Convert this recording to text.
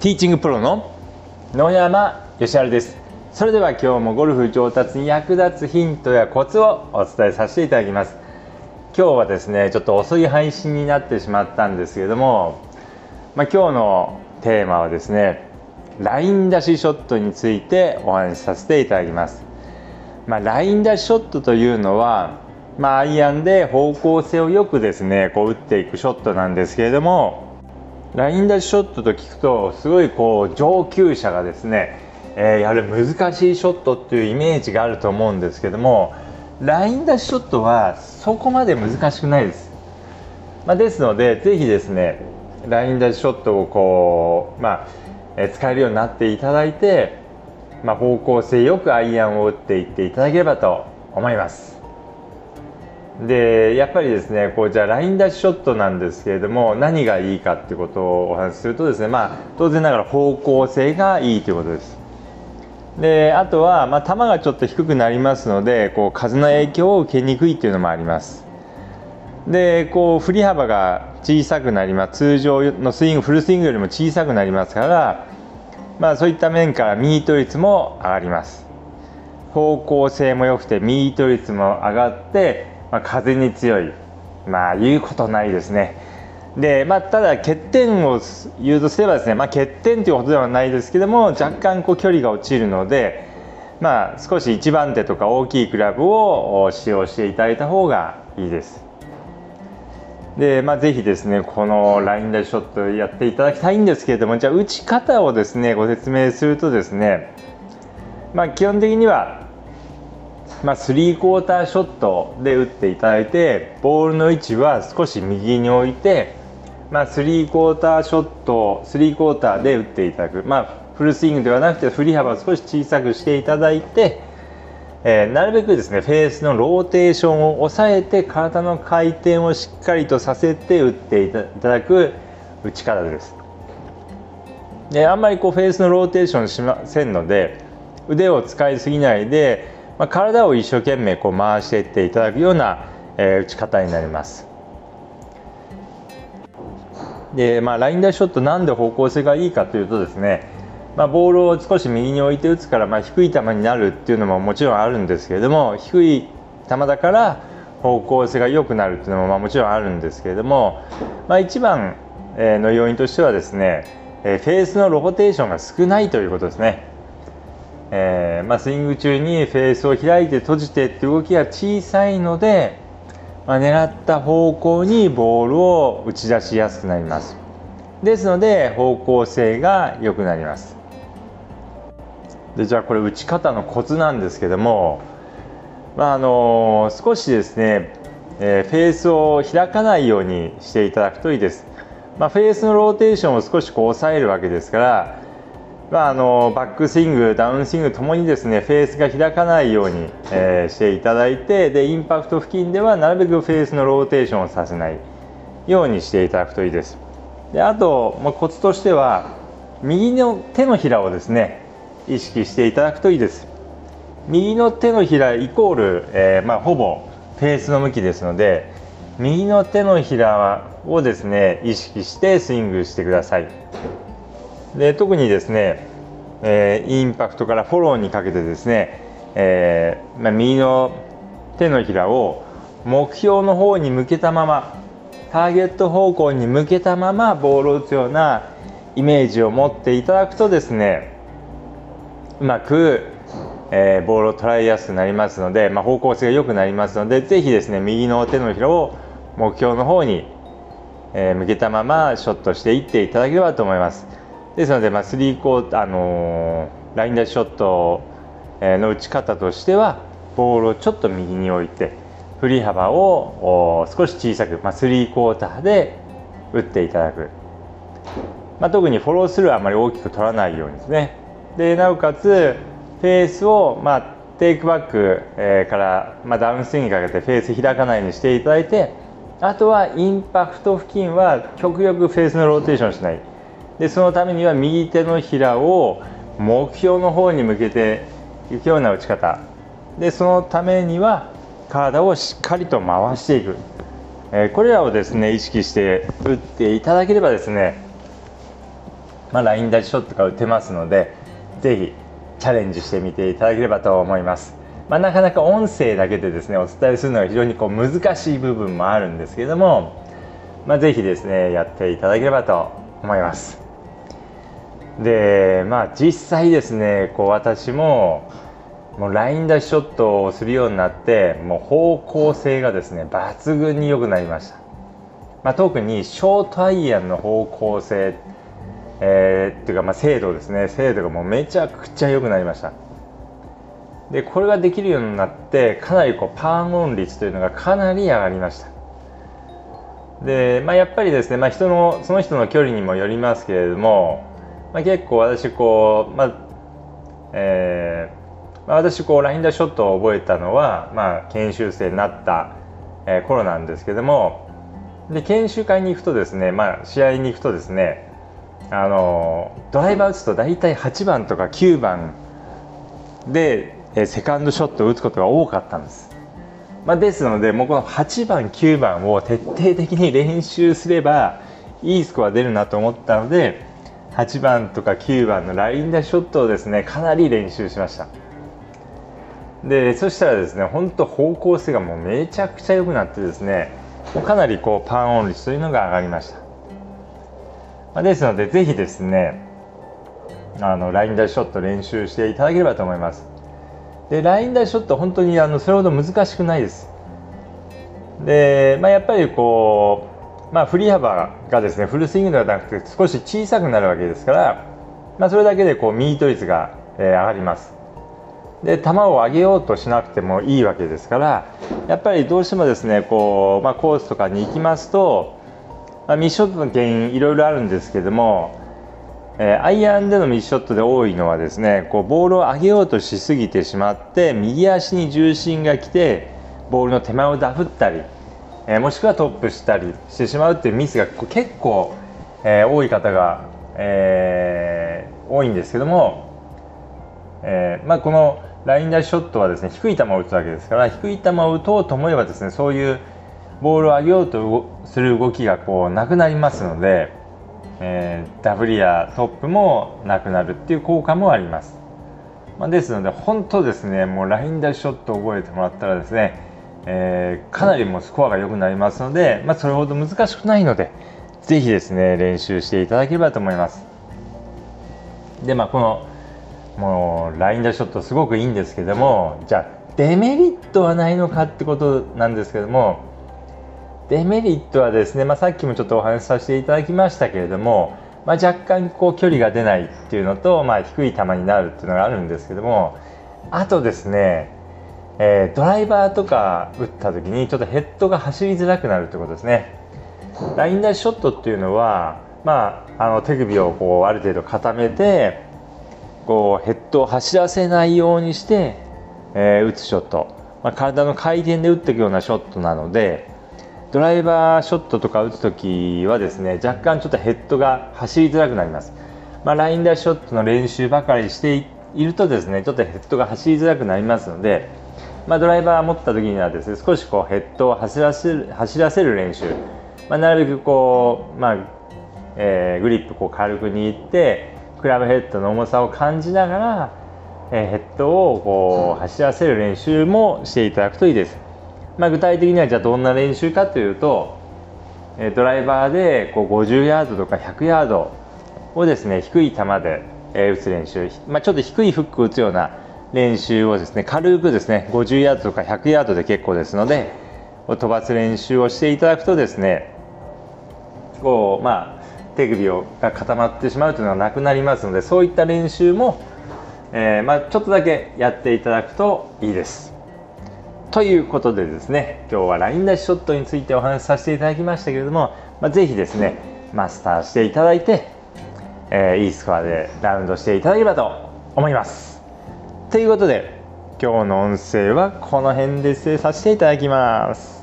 ティーチングプロの野山義晴です。それでは今日もゴルフ上達に役立つヒントやコツをお伝えさせていただきます。今日はですねちょっと遅い配信になってしまったんですけれども、まあ、今日のテーマはですねライン出しショットについてお話しさせていただきます、まあ、ライン出しショットというのは、まあ、アイアンで方向性をよくですねこう打っていくショットなんですけれどもライン出しショットと聞くとすごいこう上級者がですね、えー、やる難しいショットっていうイメージがあると思うんですけどもライン出しショットはそこまで難しくないです、まあ、ですのでぜひですねライン出しショットをこう、まあえ、使えるようになっていただいて、まあ、方向性よくアイアンを打っていっていただければと思います。でやっぱりですねこうじゃあライン出しショットなんですけれども何がいいかってことをお話しするとですねまあ当然ながら方向性がいいということです。であとは、まあ、球がちょっと低くなりますのでこう風の影響を受けにくいっていうのもあります。でこう振り幅が小さくなります。通常のスイングフルスイングよりも小さくなりますからまあそういった面からミート率も上がります。方向性も良くてミート率も上がってまあ、風に強い。まあ言うことないですね。でまあただ欠点を言うとすればですね、まあ、欠点ということではないですけども若干こう距離が落ちるのでまあ少し1番手とか大きいクラブを使用していただいた方がいいです。でまあ是非ですねこのラインダイショットやっていただきたいんですけれどもじゃあ打ち方をですねご説明するとですねまあ基本的にはまあ、スリークォーターショットで打っていただいてボールの位置は少し右に置いて、まあ、スリークォーターショットスリークォーターで打っていただく、まあ、フルスイングではなくて振り幅を少し小さくしていただいて、えー、なるべくですねフェースのローテーションを抑えて体の回転をしっかりとさせて打っていただく打ち方です。であんまりこうフェースのローテーションしませんので腕を使いすぎないでまあ、体を一生懸命こう回していっていただくような、えー、打ち方になります。で、まあ、ラインダイショットなんで方向性がいいかというとですね、まあ、ボールを少し右に置いて打つから、まあ、低い球になるっていうのももちろんあるんですけれども低い球だから方向性が良くなるっていうのもまあもちろんあるんですけれども、まあ、一番の要因としてはですねフェースのローテーションが少ないということですね。えー、まあ、スイング中にフェースを開いて閉じてって動きが小さいので、まあ、狙った方向にボールを打ち出しやすくなります。ですので方向性が良くなります。でじゃあこれ打ち方のコツなんですけども、まあ、あのー、少しですね、えー、フェースを開かないようにしていただくといいです、まあ、フェースのローテーションを少しこう抑えるわけですからまあ、あのバックスイングダウンスイングともにですねフェースが開かないように、えー、していただいてでインパクト付近ではなるべくフェースのローテーションをさせないようにしていただくといいです。であと、まあ、コツとしては右の手のひらをですね意識していただくといいです。右の手のひらイコール、えー、まあ、ほぼフェースの向きですので右の手のひらをですね意識してスイングしてください。で特にですね、えー、インパクトからフォローにかけてですね、えーまあ、右の手のひらを目標の方に向けたままターゲット方向に向けたままボールを打つようなイメージを持っていただくとですねうまく、えー、ボールを捉えやすくなりますので、まあ、方向性が良くなりますのでぜひですね右の手のひらを目標の方に、えー、向けたままショットしていっていただければと思います。ですので、まあ、スリーコーあのー、ラインダッシュショットの打ち方としてはボールをちょっと右に置いて振り幅を少し小さく、まあ、スリークォーターで打っていただく、まあ、特にフォロースルーはあまり大きく取らないようにですね。でなおかつフェースを、まあ、テイクバック、えー、から、まあ、ダウンスイングにかけてフェース開かないようにしていただいてあとはインパクト付近は極力フェースのローテーションしない。でそのためには右手のひらを目標の方に向けていくような打ち方でそのためには体をしっかりと回していく、えー、これらをですね意識して打っていただければですねまあ、ラインダッショットが打てますのでぜひチャレンジしてみていただければと思います。まあ、なかなか音声だけでですねお伝えするのが非常にこう難しい部分もあるんですけれども、まあ、ぜひですねやっていただければと思います。でまあ実際ですねこう私ももうラインダッシュショットをするようになってもう方向性がですね抜群に良くなりました、まあ、特にショートアイアンの方向性えー、っていうかまあ精度ですね。精度がもうめちゃくちゃ良くなりました。でこれができるようになってかなりこうパーオン率というのがかなり上がりました。で、まあ、やっぱりですね、まあ、人のその人の距離にもよりますけれども、まあ、結構私こう、まあえーまあ、私こうラインダーショットを覚えたのは、まあ、研修生になった、えー、頃なんですけどもで研修会に行くとですね、まあ、試合に行くとですねあのドライバー打つと大体8番とか9番でえセカンドショットを打つことが多かったんです。まあ、ですのでもうこの8番9番を徹底的に練習すればいいスコア出るなと思ったので8番とか9番のラインダショットをですねかなり練習しました。でそしたらですね本当方向性がもうめちゃくちゃ良くなってですねかなりこうパンオン率というのが上がりました、まあ、ですのでぜひですねあのラインダショット練習していただければと思います。でラインダイショット本当にあのそれほど難しくないです。で、まあ、やっぱりこう、まあ、振り幅がですねフルスイングではなくて少し小さくなるわけですから、まあ、それだけでこうミート率が、えー、上がります。で球を上げようとしなくてもいいわけですからやっぱりどうしてもですねこう、まあ、コースとかに行きますと、まあ、ミッショットの原因いろいろあるんですけどもえー、アイアンでのミスショットで多いのはですねこうボールを上げようとしすぎてしまって右足に重心が来てボールの手前をダフったり、えー、もしくはトップしたりしてしまうっていうミスが結構、えー、多い方が、え多いんですけども、えまあ、このラインダーショットはですね低い球を打つわけですから低い球を打とうと思えばですねそういうボールを上げようとする動きがこうなくなりますので。えー、ダブリアトップもなくなるっていう効果もあります、まあ、ですので本当ですねもうラインダッシュショットを覚えてもらったらですね、えー、かなりもうスコアが良くなりますので、まあ、それほど難しくないのでぜひですね練習していただければと思います。でまあこのもうラインダッシュショットすごくいいんですけどもじゃあデメリットはないのかってことなんですけどもデメリットはですね、まあ、さっきもちょっとお話しさせていただきましたけれども、まあ、若干こう距離が出ないっていうのと、まあ、低い球になるっていうのがあるんですけどもあとですね、えー、ドライバーとか打った時にちょっとヘッドが走りづらくなるってことですね。ラインダイショットっていうのは、まあ、あの手首をこうある程度固めてこうヘッドを走らせないようにして、えー、打つショット、まあ、体の回転で打っていくようなショットなのでドライバーショットとか打つ時はですね若干ちょっとヘッドが走りづらくなります、まあ、ラインダーショットの練習ばかりしているとですねちょっとヘッドが走りづらくなりますので、まあ、ドライバー持った時にはですね少しこうヘッドを走らせる走らせる練習、まあ、なるべくこう、まあえー、グリップこう軽く握ってクラブヘッドの重さを感じながら、えー、ヘッドをこう走らせる練習もしていただくといいです。まあ、具体的にはじゃあどんな練習かというとドライバーでこう50ヤードとか100ヤードをですね低い球で打つ練習、まあ、ちょっと低いフックを打つような練習をですね軽くですね50ヤードとか100ヤードで結構ですので飛ばす練習をしていただくとですねこうまあ手首をが固まってしまうというのはなくなりますのでそういった練習も、えー、まあ、ちょっとだけやっていただくといいです。ということでですね今日はラインダッシュショットについてお話しさせていただきましたけれども、まあ、ぜひですねマスターしていただいて、えー、いいスコアでラウンドしていただければと思います。ということで今日の音声はこの辺で失礼させていただきます。